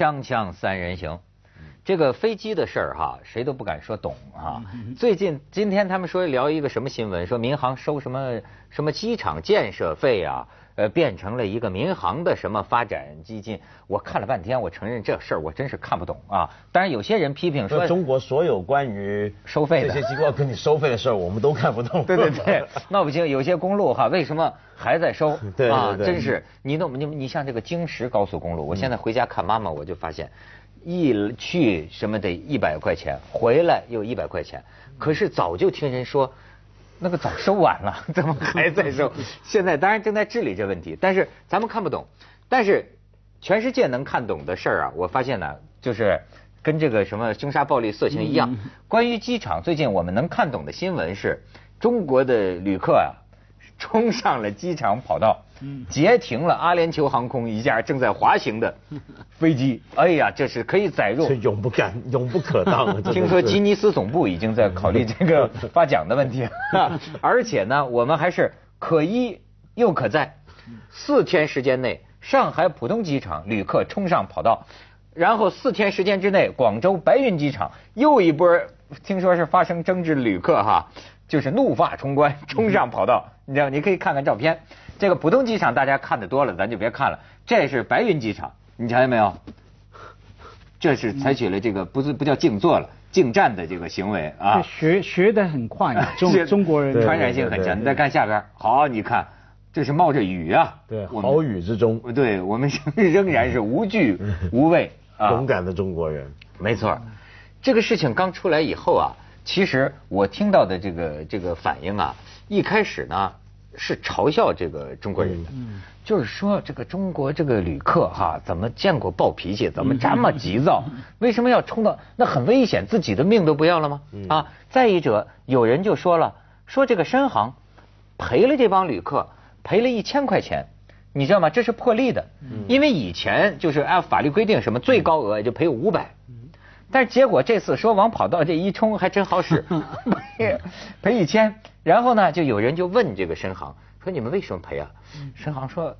锵锵三人行，这个飞机的事儿哈，谁都不敢说懂啊。最近今天他们说聊一个什么新闻，说民航收什么什么机场建设费啊，呃，变成了一个民航的什么发展基金。我看了半天，我承认这事儿我真是看不懂啊。当然有些人批评说，中国所有关于收费这些机构跟你收费的事儿，我们都看不懂。对对对，闹不清。有些公路哈，为什么还在收？对啊，真是你弄你你像这个京石高速公路，我现在回家看妈妈，我就发现。一去什么得一百块钱，回来又一百块钱，可是早就听人说，那个早收完了，怎么还在收？现在当然正在治理这问题，但是咱们看不懂。但是全世界能看懂的事儿啊，我发现呢，就是跟这个什么凶杀、暴力、色情一样。关于机场，最近我们能看懂的新闻是，中国的旅客啊，冲上了机场跑道。截停了阿联酋航空一架正在滑行的 飞机，哎呀，这是可以载入，这永不敢、永不可当。听说吉尼斯总部已经在考虑这个 发奖的问题，而且呢，我们还是可依又可载。四天时间内，上海浦东机场旅客冲上跑道，然后四天时间之内，广州白云机场又一波，听说是发生争执的旅客哈，就是怒发冲冠冲上跑道，你知道，你可以看看照片。这个浦东机场大家看的多了，咱就别看了。这是白云机场，你瞧见没有？这是采取了这个不是不叫静坐了，静站的这个行为啊。学学的很快，中中国人传染性很强。你再看下边，好，你看这是冒着雨啊。对，豪雨之中，对我们 仍然是无惧 无畏啊，勇敢的中国人。没错，这个事情刚出来以后啊，其实我听到的这个这个反应啊，一开始呢。是嘲笑这个中国人的，就是说这个中国这个旅客哈，怎么见过暴脾气，怎么这么急躁？为什么要冲到那很危险，自己的命都不要了吗？啊！再一者，有人就说了，说这个深航赔了这帮旅客赔了一千块钱，你知道吗？这是破例的，因为以前就是按法律规定，什么最高额也就赔五百，但是结果这次说往跑道这一冲还真好使，赔赔一千。然后呢，就有人就问这个深航说：“你们为什么赔啊？”深航说：“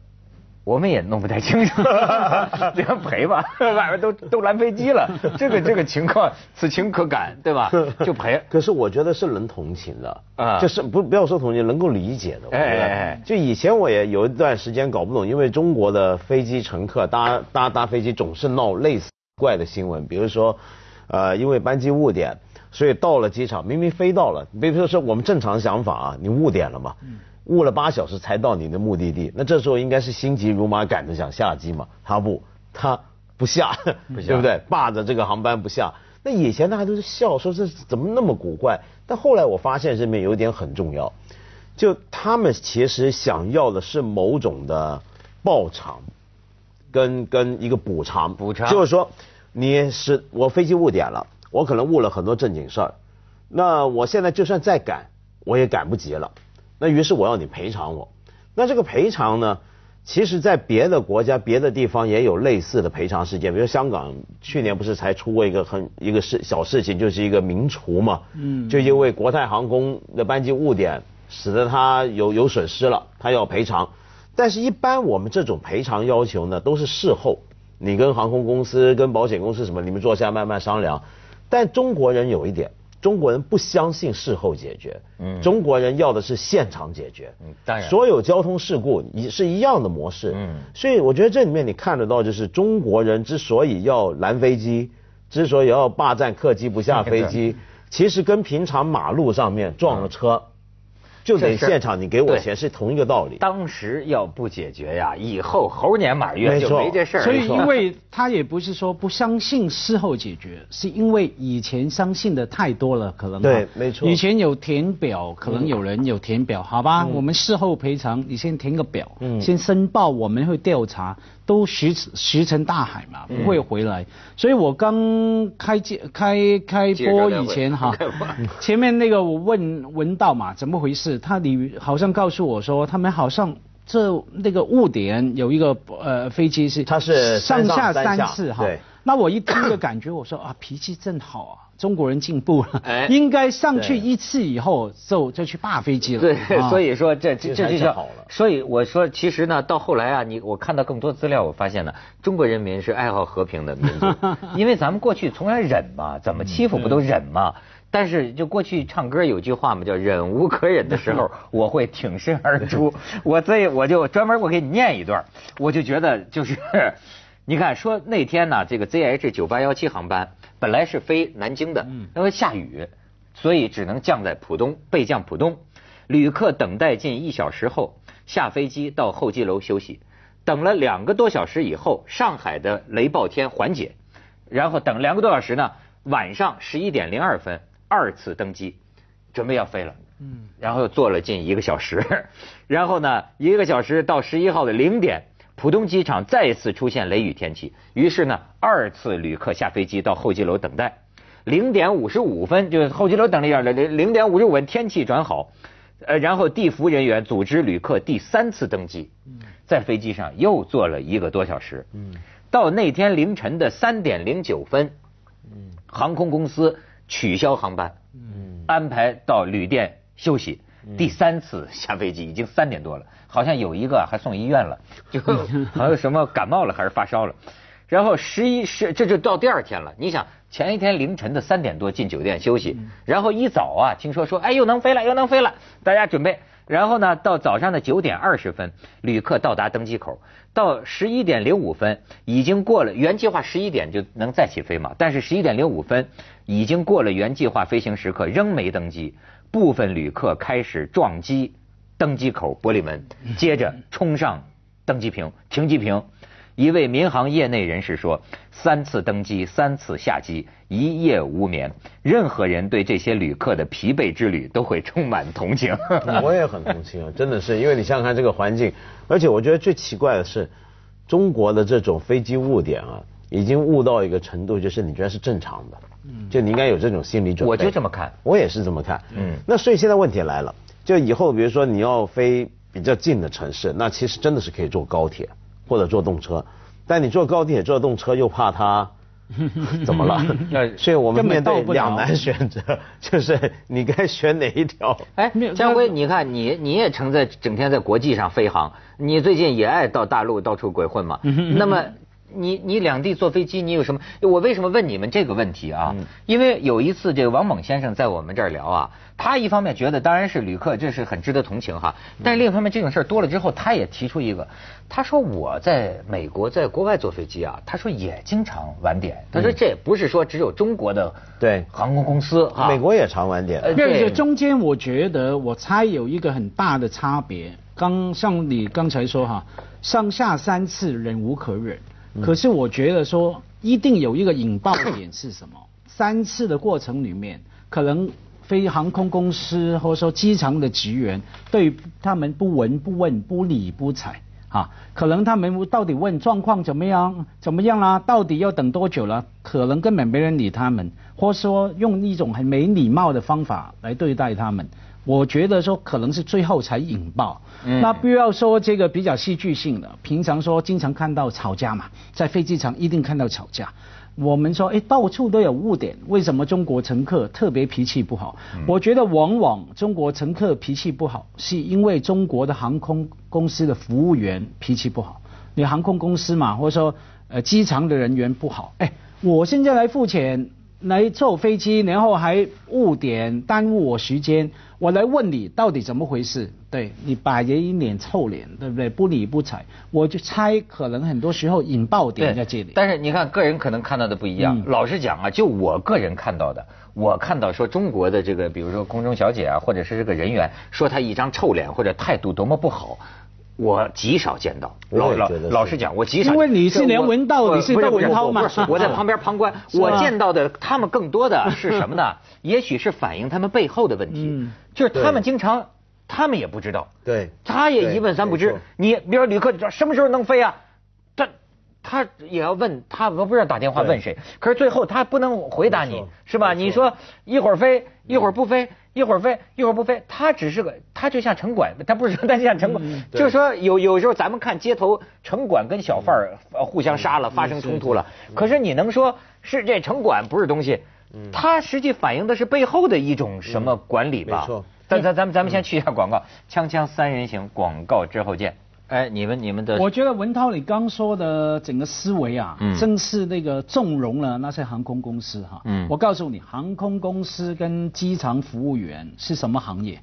我们也弄不太清楚，这样赔吧，外面都都拦飞机了，这个这个情况，此情可感，对吧？就赔。可是我觉得是能同情的啊，就是不不要说同情，能够理解的。哎哎哎，就以前我也有一段时间搞不懂，因为中国的飞机乘客搭搭搭飞机总是闹类似怪的新闻，比如说，呃，因为班机误点。所以到了机场，明明飞到了，比如说是我们正常想法啊，你误点了嘛，误了八小时才到你的目的地，那这时候应该是心急如麻赶着想下机嘛，他不，他不下，对不对？霸着这个航班不下。那以前大家都是笑说这怎么那么古怪，但后来我发现这里面有点很重要，就他们其实想要的是某种的报偿，跟跟一个补偿，补偿就是说你是我飞机误点了。我可能误了很多正经事儿，那我现在就算再赶，我也赶不及了。那于是我要你赔偿我。那这个赔偿呢，其实在别的国家、别的地方也有类似的赔偿事件。比如香港去年不是才出过一个很一个事小事情，就是一个名厨嘛，嗯，就因为国泰航空的班机误点，使得他有有损失了，他要赔偿。但是，一般我们这种赔偿要求呢，都是事后，你跟航空公司、跟保险公司什么，你们坐下慢慢商量。但中国人有一点，中国人不相信事后解决，嗯，中国人要的是现场解决，嗯，当然，所有交通事故也是一样的模式，嗯，所以我觉得这里面你看得到，就是中国人之所以要拦飞机，之所以要霸占客机不下飞机，其实跟平常马路上面撞了车。就得现场，你给我钱是同一个道理。当时要不解决呀，以后猴年马月就没这事儿。所以，因为他也不是说不相信事后解决，是因为以前相信的太多了，可能对，没错。以前有填表，可能有人有填表，好吧，我们事后赔偿，你先填个表，先申报，我们会调查。都石石沉大海嘛，不会回来。所以我刚开机开开播以前哈，前面那个我问文道嘛，怎么回事？他你好像告诉我说，他们好像这那个误点有一个呃飞机是，他是上下三次哈。那我一听就感觉我说 啊，脾气真好啊。中国人进步了，应该上去一次以后就就去霸飞机了。对，所以说这这这就叫好了。所以我说，其实呢，到后来啊，你我看到更多资料，我发现呢，中国人民是爱好和平的民族，因为咱们过去从来忍嘛，怎么欺负不都忍嘛。但是就过去唱歌有句话嘛，叫忍无可忍的时候，我会挺身而出。我所以我就专门我给你念一段，我就觉得就是，你看说那天呢，这个 ZH 九八幺七航班本来是飞南京的，因为下雨，所以只能降在浦东，备降浦东。旅客等待近一小时后下飞机到候机楼休息，等了两个多小时以后，上海的雷暴天缓解，然后等两个多小时呢，晚上十一点零二分。二次登机，准备要飞了，嗯，然后又坐了近一个小时，然后呢，一个小时到十一号的零点，浦东机场再次出现雷雨天气，于是呢，二次旅客下飞机到候机楼等待，零点五十五分，就是候机楼等了一下，零零点五十五分天气转好，呃，然后地服人员组织旅客第三次登机，在飞机上又坐了一个多小时，嗯，到那天凌晨的三点零九分，嗯，航空公司。取消航班，嗯，安排到旅店休息。第三次下飞机已经三点多了，好像有一个还送医院了，就好像什么感冒了还是发烧了。然后十一十这就到第二天了。你想前一天凌晨的三点多进酒店休息，然后一早啊听说说哎又能飞了又能飞了，大家准备。然后呢到早上的九点二十分，旅客到达登机口。到十一点零五分，已经过了原计划十一点就能再起飞嘛？但是十一点零五分已经过了原计划飞行时刻，仍没登机。部分旅客开始撞击登机口玻璃门，接着冲上登机坪、停机坪。一位民航业内人士说：“三次登机，三次下机，一夜无眠。任何人对这些旅客的疲惫之旅都会充满同情。”我也很同情啊，真的是，因为你想想看这个环境，而且我觉得最奇怪的是，中国的这种飞机误点啊，已经误到一个程度，就是你觉得是正常的，就你应该有这种心理准备。我就这么看，我也是这么看。嗯，那所以现在问题来了，就以后比如说你要飞比较近的城市，那其实真的是可以坐高铁。或者坐动车，但你坐高铁、坐动车又怕它 怎么了？所以我们面对两难选择，就是你该选哪一条？哎，江辉，你看你你也成在整天在国际上飞航，你最近也爱到大陆到处鬼混嘛？那么。你你两地坐飞机，你有什么？我为什么问你们这个问题啊？因为有一次这个王猛先生在我们这儿聊啊，他一方面觉得当然是旅客这是很值得同情哈，但是另一方面这种事儿多了之后，他也提出一个，他说我在美国在国外坐飞机啊，他说也经常晚点，他说这也不是说只有中国的对航空公司哈，美国也常晚点。这中间我觉得我猜有一个很大的差别，刚像你刚才说哈，上下三次忍无可忍。可是我觉得说，一定有一个引爆点是什么？三次的过程里面，可能飞航空公司或者说机场的职员对他们不闻不问不理不睬啊，可能他们到底问状况怎么样怎么样啦？到底要等多久了？可能根本没人理他们，或说用一种很没礼貌的方法来对待他们。我觉得说可能是最后才引爆，那不要说这个比较戏剧性的，平常说经常看到吵架嘛，在飞机场一定看到吵架。我们说哎，到处都有误点，为什么中国乘客特别脾气不好？我觉得往往中国乘客脾气不好，是因为中国的航空公司的服务员脾气不好。你航空公司嘛，或者说呃机场的人员不好，哎，我现在来付钱。来坐飞机，然后还误点，耽误我时间。我来问你，到底怎么回事？对你摆着一脸臭脸，对不对？不理不睬，我就猜可能很多时候引爆点在这里。但是你看，个人可能看到的不一样。老实讲啊，就我个人看到的，我看到说中国的这个，比如说空中小姐啊，或者是这个人员，说他一张臭脸或者态度多么不好。我极少见到，老老老实讲，我极少。因为你是连文道，你是窦文涛嘛？我在旁边旁观，我见到的他们更多的是什么呢？也许是反映他们背后的问题，就是他们经常，他们也不知道，对，他也一问三不知。你比如旅客什么时候能飞啊？他他也要问，他我不知道打电话问谁，可是最后他不能回答你，是吧？你说一会儿飞，一会儿不飞。一会儿飞，一会儿不飞，他只是个，他就像城管，他不是说 他像城管，就是说有有时候咱们看街头城管跟小贩儿互相杀了，发生冲突了，可是你能说是这城管不是东西，他实际反映的是背后的一种什么管理吧？没错。但咱咱们咱们先去一下广告，锵锵三人行广告之后见。哎，你们你们的，我觉得文涛你刚说的整个思维啊，嗯，正是那个纵容了那些航空公司哈。嗯，我告诉你，航空公司跟机场服务员是什么行业？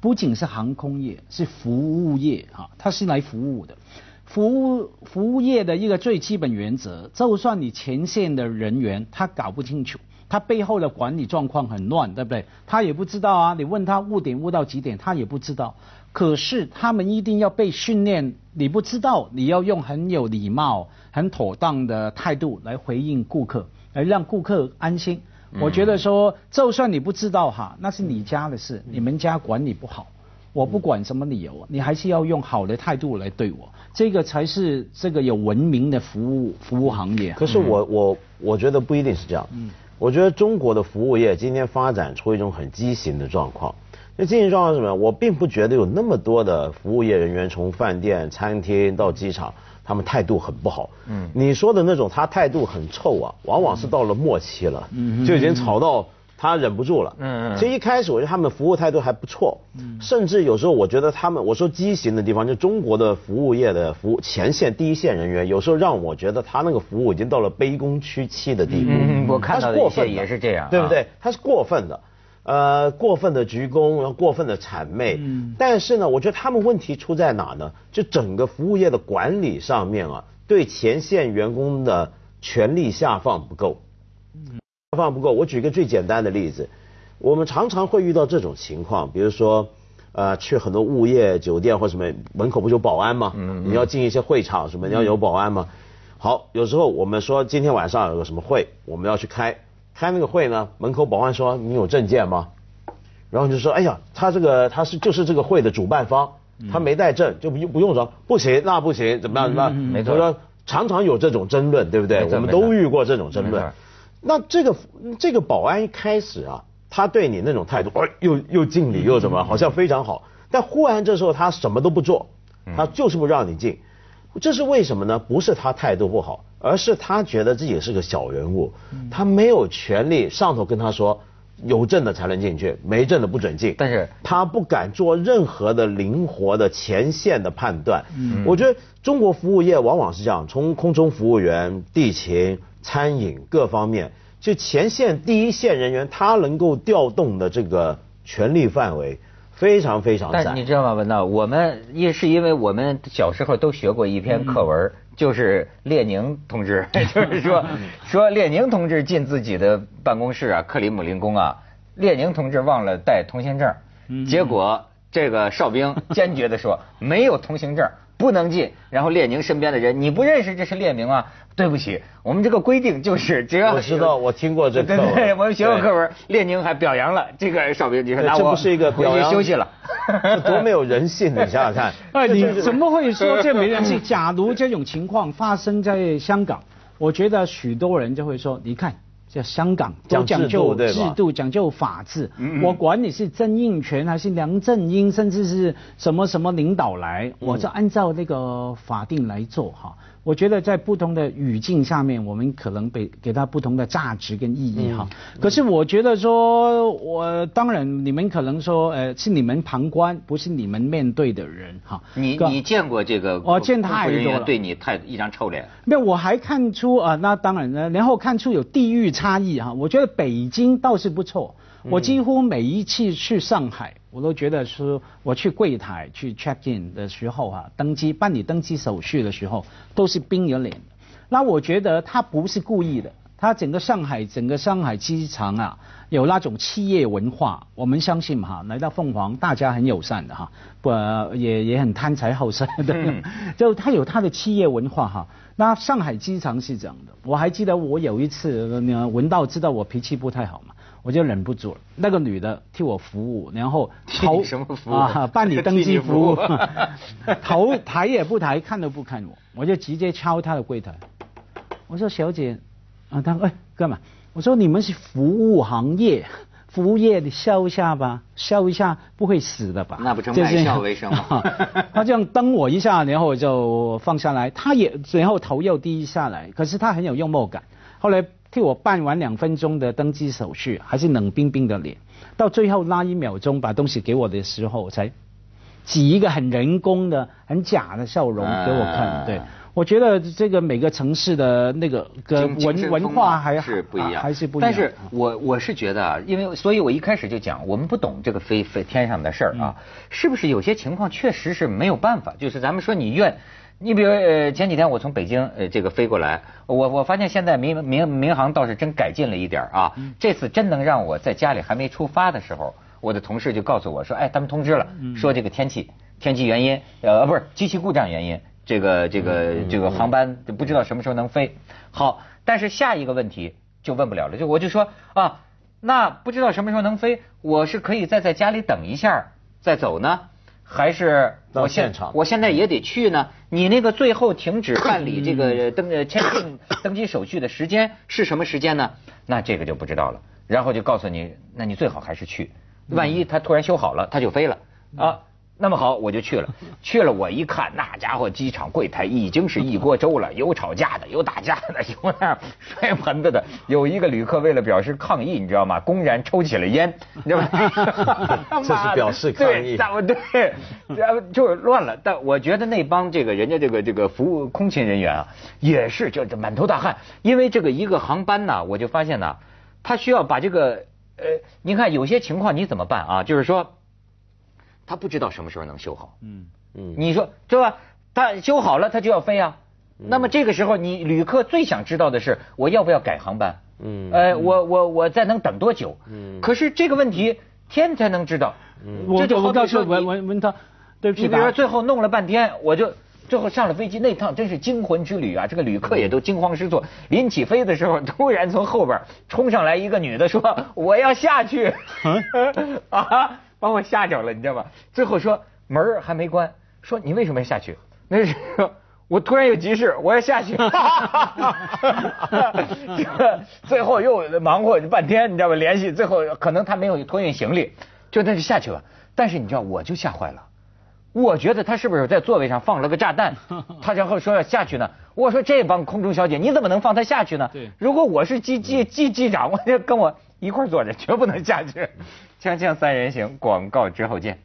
不仅是航空业，是服务业哈，它是来服务的。服务服务业的一个最基本原则，就算你前线的人员他搞不清楚，他背后的管理状况很乱，对不对？他也不知道啊，你问他误点误到几点，他也不知道。可是他们一定要被训练，你不知道，你要用很有礼貌、很妥当的态度来回应顾客，来让顾客安心。我觉得说，就算你不知道哈，那是你家的事，你们家管理不好，我不管什么理由，你还是要用好的态度来对我，这个才是这个有文明的服务服务行业。可是我我我觉得不一定是这样，嗯，我觉得中国的服务业今天发展出一种很畸形的状况。那经营状况是什么？我并不觉得有那么多的服务业人员从饭店、餐厅到机场，他们态度很不好。嗯，你说的那种他态度很臭啊，往往是到了末期了，就已经吵到他忍不住了。嗯嗯。其实一开始我觉得他们服务态度还不错，嗯甚至有时候我觉得他们，我说畸形的地方，就中国的服务业的服务前线第一线人员，有时候让我觉得他那个服务已经到了卑躬屈膝的地步。嗯，我看到的一些也是这样，对不对？他是过分的。呃，过分的鞠躬，然后过分的谄媚。嗯。但是呢，我觉得他们问题出在哪呢？就整个服务业的管理上面啊，对前线员工的权力下放不够。嗯。下放不够。我举个最简单的例子，我们常常会遇到这种情况，比如说，呃，去很多物业酒店或什么门口不有保安吗？嗯。你要进一些会场什么，你要有保安吗？好，有时候我们说今天晚上有个什么会，我们要去开。开那个会呢，门口保安说你有证件吗？然后就说哎呀，他这个他是就是这个会的主办方，他没带证就不用不用说，不行那不行怎么样怎么样？没错。说常常有这种争论，对不对？我们都遇过这种争论。那这个这个保安一开始啊，他对你那种态度，哎又又敬礼又什么，好像非常好。但忽然这时候他什么都不做，他就是不让你进，这是为什么呢？不是他态度不好。而是他觉得自己是个小人物，他没有权利上头跟他说有证的才能进去，没证的不准进。但是他不敢做任何的灵活的前线的判断。我觉得中国服务业往往是这样，从空中服务员、地勤、餐饮各方面，就前线第一线人员，他能够调动的这个权力范围非常非常窄。但你知道吗，文道？我们也是因为我们小时候都学过一篇课文。就是列宁同志，就是说说列宁同志进自己的办公室啊，克里姆林宫啊，列宁同志忘了带通行证，结果这个哨兵坚决的说没有通行证。不能进，然后列宁身边的人，你不认识这是列宁啊？对不起，我们这个规定就是只要我知道，我听过这对对，我们学过课文，列宁还表扬了这个哨兵，你说这不是一个表扬休息了，这多没有人性，你想想看。哎，你怎么会说这没人性？假如这种情况发生在香港，我觉得许多人就会说，你看。叫香港都讲究制度，讲究法治。我管你是曾荫权还是梁振英，甚至是什么什么领导来，我就按照那个法定来做哈。我觉得在不同的语境下面，我们可能给给他不同的价值跟意义哈。可是我觉得说，我当然你们可能说，呃，是你们旁观，不是你们面对的人哈。你你见过这个？我见太多了。对你太一张臭脸。没有，我还看出啊，那当然呢，然后看出有地域差异哈。我觉得北京倒是不错。我几乎每一次去上海，我都觉得说，我去柜台去 check in 的时候啊，登机办理登机手续的时候，都是冰着脸。那我觉得他不是故意的，他整个上海整个上海机场啊，有那种企业文化。我们相信哈，来到凤凰，大家很友善的哈，不也也很贪财好色的，就他有他的企业文化哈。那上海机场是这样的，我还记得我有一次，闻到知道我脾气不太好嘛。我就忍不住了，那个女的替我服务，然后头什么服务啊？办理登记服务，头抬也不抬，看都不看我，我就直接敲她的柜台。我说小姐，啊，她说哎干嘛？我说你们是服务行业，服务业你笑一下吧，笑一下不会死的吧？那不成卖笑为生吗？他这样瞪我一下，然后我就放下来，他也然后头又低下来，可是他很有幽默感。后来。替我办完两分钟的登机手续，还是冷冰冰的脸，到最后那一秒钟把东西给我的时候，才挤一个很人工的、很假的笑容给我看。对，我觉得这个每个城市的那个跟文文化还是不一样，还是不一样。但是我我是觉得啊，因为所以我一开始就讲，我们不懂这个飞飞天上的事儿啊，是不是有些情况确实是没有办法？就是咱们说你愿。你比如呃前几天我从北京呃这个飞过来，我我发现现在民民民航倒是真改进了一点啊，这次真能让我在家里还没出发的时候，我的同事就告诉我说，哎，他们通知了，说这个天气天气原因呃不是机器故障原因，这个这个这个航班不知道什么时候能飞。好，但是下一个问题就问不了了，就我就说啊，那不知道什么时候能飞，我是可以再在家里等一下再走呢？还是到现场，我现在也得去呢。你那个最后停止办理这个登呃签证 登机手续的时间是什么时间呢？那这个就不知道了。然后就告诉你，那你最好还是去，万一他突然修好了，他就飞了啊。那么好，我就去了。去了，我一看，那家伙机场柜台已经是一锅粥了，有吵架的，有打架的，有那摔盆子的。有一个旅客为了表示抗议，你知道吗？公然抽起了烟，你知道吗？这是表示抗议。对，对，然后就乱了。但我觉得那帮这个人家这个这个服务空勤人员啊，也是就这满头大汗，因为这个一个航班呢，我就发现呢，他需要把这个呃，你看有些情况你怎么办啊？就是说。他不知道什么时候能修好，嗯嗯，你说对吧？他修好了，他就要飞啊。那么这个时候，你旅客最想知道的是，我要不要改航班？嗯，呃，我我我再能等多久？嗯，可是这个问题天才能知道。嗯，这就我告诉问问问他，对不起，你比如说最后弄了半天，我就最后上了飞机那趟真是惊魂之旅啊！这个旅客也都惊慌失措。临起飞的时候，突然从后边冲上来一个女的说：“我要下去。” 啊。把我吓着了，你知道吗？最后说门还没关，说你为什么要下去？那是 我突然有急事，我要下去。最后又忙活半天，你知道吧？联系最后可能他没有托运行李，就那就下去了。但是你知道，我就吓坏了。我觉得他是不是在座位上放了个炸弹？他然后说要下去呢。我说这帮空中小姐，你怎么能放他下去呢？如果我是机机机机长，我就跟我。一块坐着，绝不能下去。锵锵三人行，广告之后见。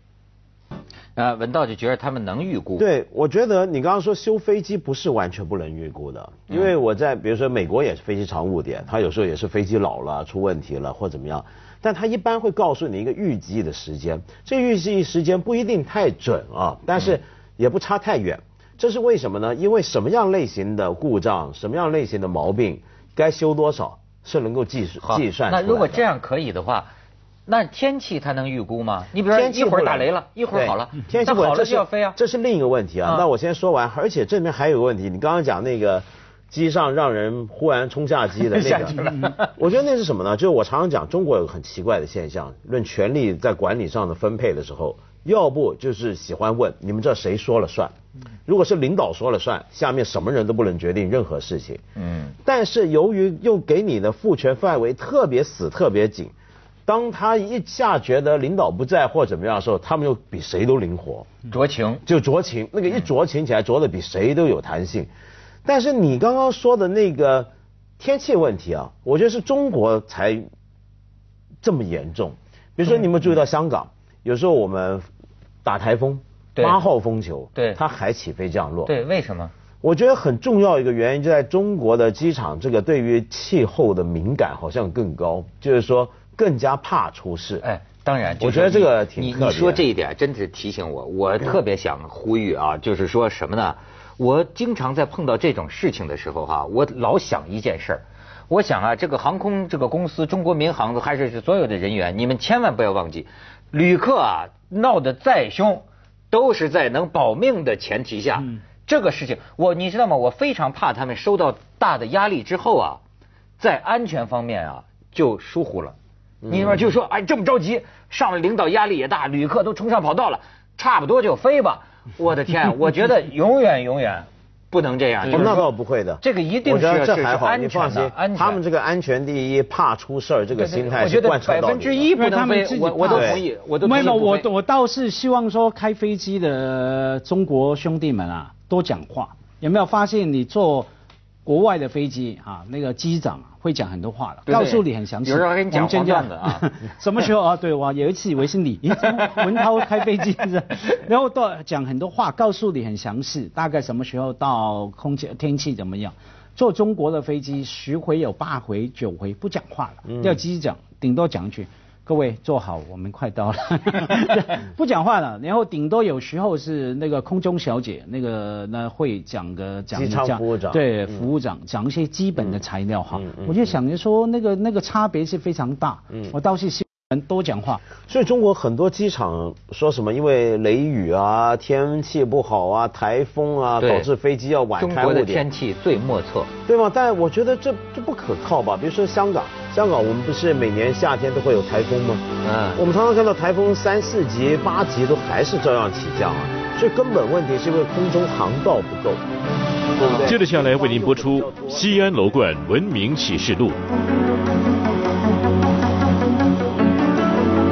呃，文道就觉得他们能预估。对，我觉得你刚刚说修飞机不是完全不能预估的，因为我在比如说美国也是飞机常误点，他有时候也是飞机老了出问题了或怎么样，但他一般会告诉你一个预计的时间，这预计时间不一定太准啊，但是也不差太远。这是为什么呢？因为什么样类型的故障，什么样类型的毛病，该修多少。是能够计算计算。那如果这样可以的话，那天气它能预估吗？你比如说一会儿打雷了，一会儿好了，天气好了就要飞啊。这是另一个问题啊。那我先说完，而且这边还有个问题，你刚刚讲那个机上让人忽然冲下机的那个，我觉得那是什么呢？就是我常常讲，中国有个很奇怪的现象，论权力在管理上的分配的时候。要不就是喜欢问你们这谁说了算？如果是领导说了算，下面什么人都不能决定任何事情。嗯。但是由于又给你的赋权范围特别死、特别紧，当他一下觉得领导不在或怎么样的时候，他们又比谁都灵活。酌情。就酌情，那个一酌情起来，酌的比谁都有弹性。但是你刚刚说的那个天气问题啊，我觉得是中国才这么严重。比如说，你有没有注意到香港，有时候我们。打台风，八号风球，对，它还起飞降落。对，为什么？我觉得很重要一个原因就在中国的机场，这个对于气候的敏感好像更高，就是说更加怕出事。哎，当然，我觉得这个挺你你说这一点真是提醒我，我特别想呼吁啊，就是说什么呢？我经常在碰到这种事情的时候哈，我老想一件事儿，我想啊，这个航空这个公司，中国民航还是所有的人员，你们千万不要忘记。旅客啊，闹得再凶，都是在能保命的前提下。这个事情，我你知道吗？我非常怕他们受到大的压力之后啊，在安全方面啊就疏忽了。你说就说哎，这么着急，上了领导压力也大，旅客都冲上跑道了，差不多就飞吧。我的天，我觉得永远永远。不能这样，那倒不会的。这个一定是这还好，你放心。他们这个安全第一，怕出事儿这个心态是贯彻到百分之一不能飞，我我都同意，我都没有。我我倒是希望说，开飞机的中国兄弟们啊，多讲话。有没有发现你坐国外的飞机啊，那个机长会讲很多话的，对对告诉你很详细。有时候跟你讲真黄段子啊 什么时候 啊？对，我有一次以为是你，文涛开飞机是，然后到讲很多话，告诉你很详细，大概什么时候到，空气天气怎么样。坐中国的飞机十回有八回九回不讲话了，要机长顶多讲一句。各位坐好，我们快到了，不讲话了。然后顶多有时候是那个空中小姐，那个那会讲个讲机舱讲服务长对服务长讲一些基本的材料哈嗯嗯。我就想着说那个那个差别是非常大。我倒是希望多讲话。所以中国很多机场说什么因为雷雨啊、天气不好啊、台风啊，导致飞机要晚中国的天，气最莫测。对吗？但我觉得这这不可靠吧？比如说香港，香港我们不是每年夏天都会有台风吗？嗯我们常常看到台风三四级、八级都还是照样起降啊，所以根本问题是因为空中航道不够，对不对？接着下来为您播出《西安楼冠文明启示录》。